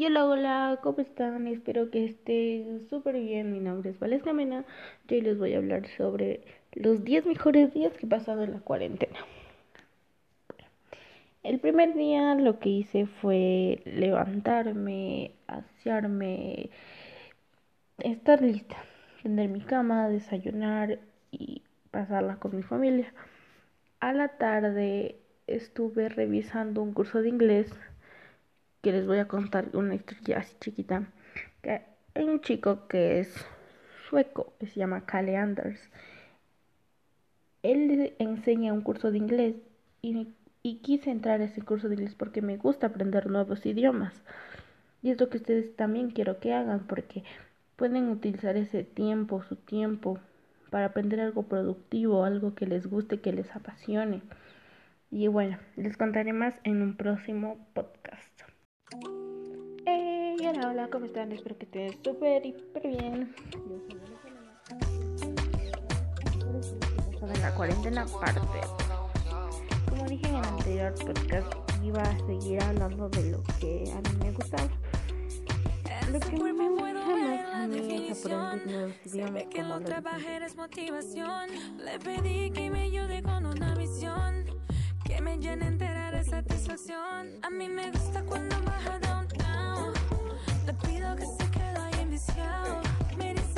Hola, hola, ¿cómo están? Espero que estén súper bien. Mi nombre es Valesca Mena. Yo les voy a hablar sobre los 10 mejores días que he pasado en la cuarentena. El primer día lo que hice fue levantarme, asearme, estar lista, tender mi cama, desayunar y pasarla con mi familia. A la tarde estuve revisando un curso de inglés que les voy a contar una historia así chiquita. Que hay un chico que es sueco, que se llama Kalle Anders. Él enseña un curso de inglés y, y quise entrar a ese curso de inglés porque me gusta aprender nuevos idiomas. Y es lo que ustedes también quiero que hagan porque pueden utilizar ese tiempo, su tiempo, para aprender algo productivo, algo que les guste, que les apasione. Y bueno, les contaré más en un próximo podcast. Hey, hola, hola, ¿cómo están? Espero que estén súper, hiper bien. De la cuarentena parte. Como dije en el anterior podcast, iba a seguir hablando de lo que a mí me gustaba. Lo que me gusta más a mí es aprender nuevos idiomas como los. Le pedí que me ayude con una visión que me llene entera de satisfacción. A mí me gusta cuando baja downtown. Le pido que se quede ahí enviciado. Me dice,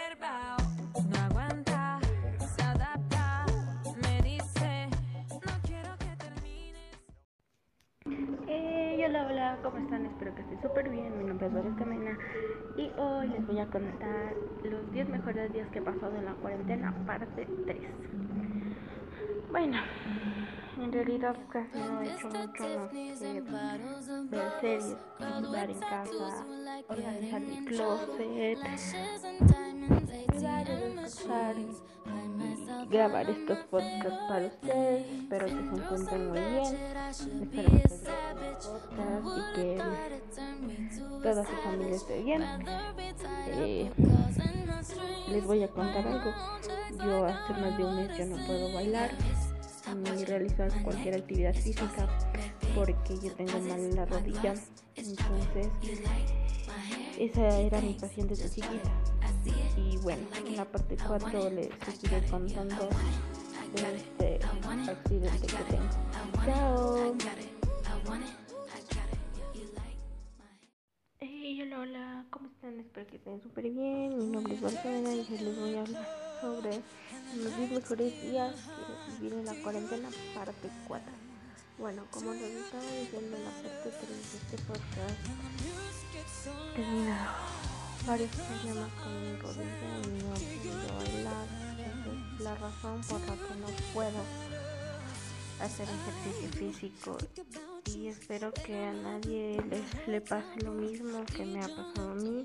No aguanta, se adapta. Me dice, no quiero que termines. Hey, hola, hola, ¿cómo están? Espero que estén súper bien. Mi nombre es Valesca Mena y hoy les voy a contar los 10 mejores días que he pasado en la cuarentena, parte 3. Bueno, en realidad casi no he hecho mucho más que ver series, ayudar en casa, organizar mi closet, grabar estos podcasts para ustedes. Espero que se encuentren muy bien. Espero que podcast y que toda su familia esté bien. Eh, les voy a contar algo. Yo hace más de un mes yo no puedo bailar ni realizar cualquier actividad física porque yo tengo mal la rodilla. Entonces, esa era mi paciente de chiquita. Y bueno, en la parte 4 les seguiré contando de este accidente que tengo. Chao. Hey, hola, hola, ¿cómo están? Espero que estén súper bien. Mi nombre es Valentina y les voy a hablar sobre los 10 mejores días que vivir en la cuarentena, parte 4. Bueno, como les estaba diciendo en la parte 3 de este podcast, tenido varios problemas con mi rodilla y no puedo bailar. Es la razón por la que no puedo hacer ejercicio físico y espero que a nadie les, le pase lo mismo que me ha pasado a mí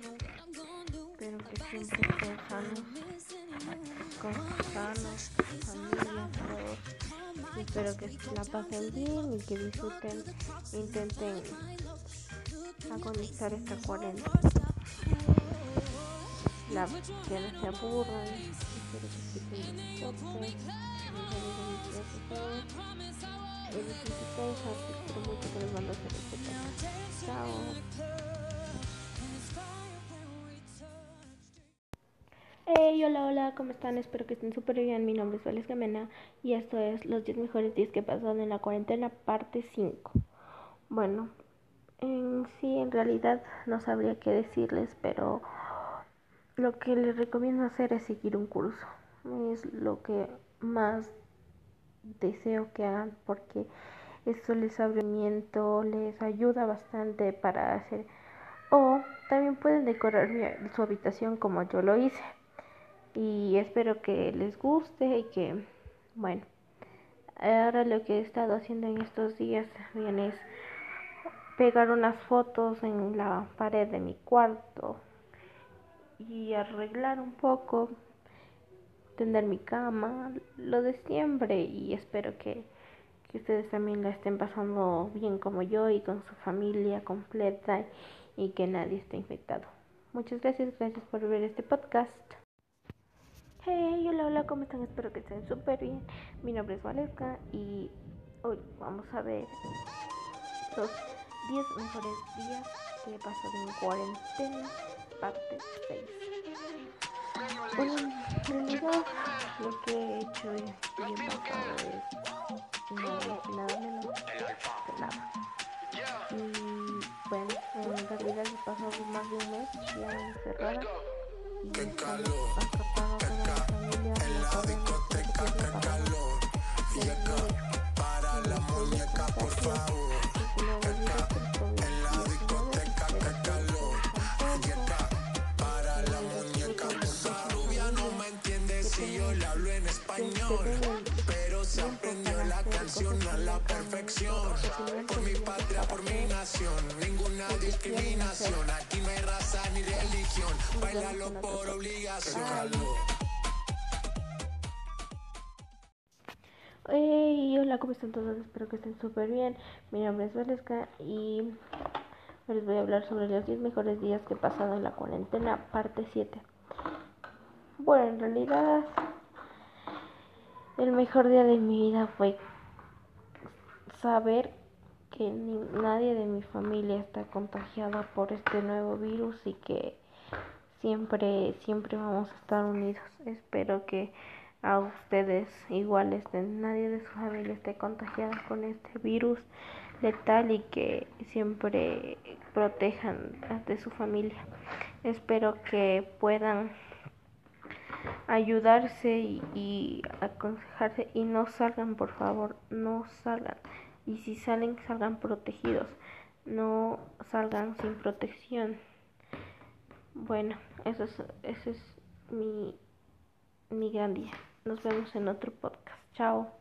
espero que siempre estén sanos con sanos familias todos espero que la pasen bien y que disfruten intenten agonizar esta cuarentena que no se aburran espero que quiten los toques mucho que les mando a hacer este Chao. Hola, hola, ¿cómo están? Espero que estén súper bien. Mi nombre es Valesca Mena y esto es los 10 mejores días que he pasado en la cuarentena, parte 5. Bueno, en sí, en realidad no sabría qué decirles, pero lo que les recomiendo hacer es seguir un curso. Es lo que más deseo que hagan porque esto les abre les ayuda bastante para hacer o también pueden decorar su habitación como yo lo hice y espero que les guste y que bueno ahora lo que he estado haciendo en estos días bien es pegar unas fotos en la pared de mi cuarto y arreglar un poco tender mi cama, lo de siempre y espero que, que ustedes también la estén pasando bien como yo y con su familia completa y que nadie esté infectado. Muchas gracias, gracias por ver este podcast. Hey, hola, hola, ¿cómo están? Espero que estén súper bien. Mi nombre es Valesca y hoy vamos a ver los 10 mejores días que he pasado en cuarentena, parte 6. Bueno, en lo que he hecho y he pasado es nada, nada menos que nada. Y bueno, en realidad he pasado más de un mes ya encerrada Qué calor, familia, en la discoteca, qué calor. Llega para la muñeca, por favor. En la discoteca, qué calor. Llega para la muñeca, por favor. Rubia no me entiende si yo le hablo en español. Pero se aprendió la canción a la perfección. Por mi patria, por mi nación. Ninguna discriminación. Aquí religión. Bailalo por obligación. Hey, hola, ¿cómo están todos? Espero que estén súper bien. Mi nombre es Valesca y les voy a hablar sobre los 10 mejores días que he pasado en la cuarentena, parte 7. Bueno, en realidad, el mejor día de mi vida fue saber que ni- nadie de mi familia está contagiada por este nuevo virus y que siempre, siempre vamos a estar unidos. Espero que a ustedes igual estén, nadie de su familia esté contagiada con este virus letal y que siempre protejan de su familia. Espero que puedan ayudarse y, y aconsejarse y no salgan por favor, no salgan. Y si salen, salgan protegidos, no salgan sin protección. Bueno, eso es, ese es mi, mi gran día. Nos vemos en otro podcast. Chao.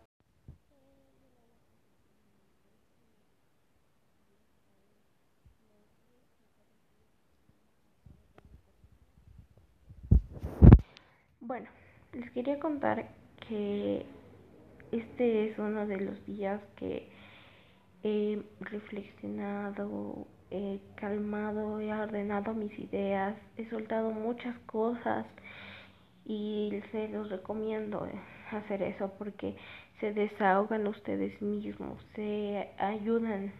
Bueno, les quería contar que este es uno de los días que he reflexionado, he calmado, he ordenado mis ideas, he soltado muchas cosas y se los recomiendo eh, hacer eso porque se desahogan ustedes mismos, se ayudan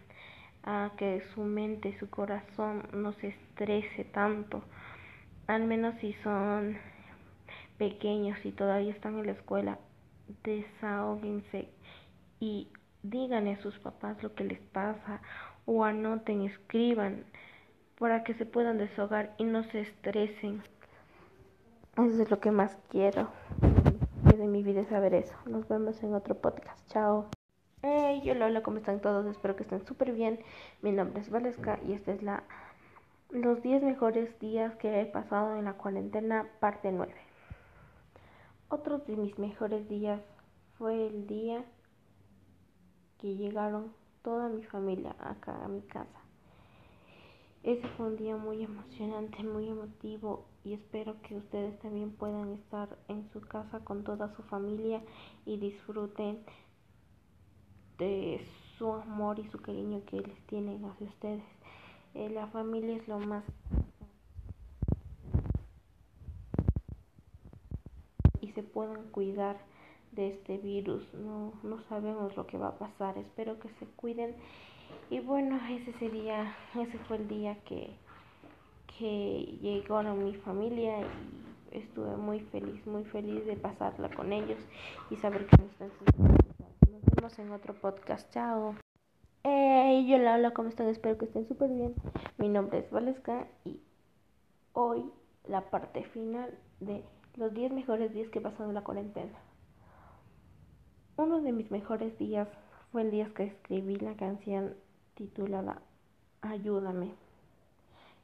a que su mente, su corazón no se estrese tanto, al menos si son pequeños y todavía están en la escuela, desahóguense y díganle a sus papás lo que les pasa o anoten, escriban para que se puedan desahogar y no se estresen. Eso es lo que más quiero de mi vida saber eso. Nos vemos en otro podcast. Chao. Hey, hola, hola, ¿cómo están todos? Espero que estén súper bien. Mi nombre es Valesca y esta es la los 10 mejores días que he pasado en la cuarentena, parte 9. Otro de mis mejores días fue el día que llegaron toda mi familia acá a mi casa. Ese fue un día muy emocionante, muy emotivo y espero que ustedes también puedan estar en su casa con toda su familia y disfruten de su amor y su cariño que les tienen hacia ustedes. Eh, la familia es lo más y se puedan cuidar de este virus. No, no sabemos lo que va a pasar. Espero que se cuiden. Y bueno, ese sería, ese fue el día que, que llegaron mi familia y estuve muy feliz, muy feliz de pasarla con ellos y saber que me están. Nos vemos en otro podcast. Chao. Hey, hola, hola, ¿cómo están? Espero que estén súper bien. Mi nombre es Valesca y hoy la parte final de los 10 mejores días que he pasado en la cuarentena. Uno de mis mejores días fue el día que escribí la canción titulada Ayúdame.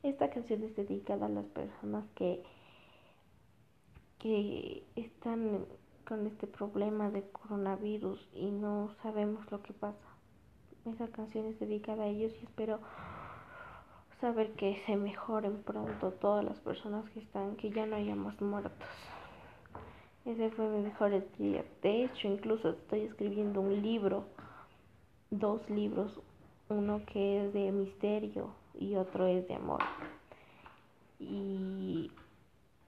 Esta canción es dedicada a las personas que, que están con este problema de coronavirus y no sabemos lo que pasa. Esa canción es dedicada a ellos y espero saber que se mejoren pronto todas las personas que están, que ya no haya más muertos. Ese fue mi mejor día. De hecho, incluso estoy escribiendo un libro, dos libros, uno que es de misterio y otro es de amor. Y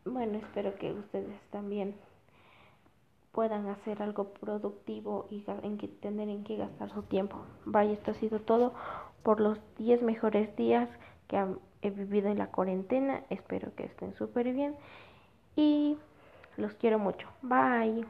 bueno, espero que ustedes también puedan hacer algo productivo y en que tener en qué gastar su tiempo. Vaya, esto ha sido todo por los 10 mejores días que he vivido en la cuarentena. Espero que estén súper bien y los quiero mucho. Bye.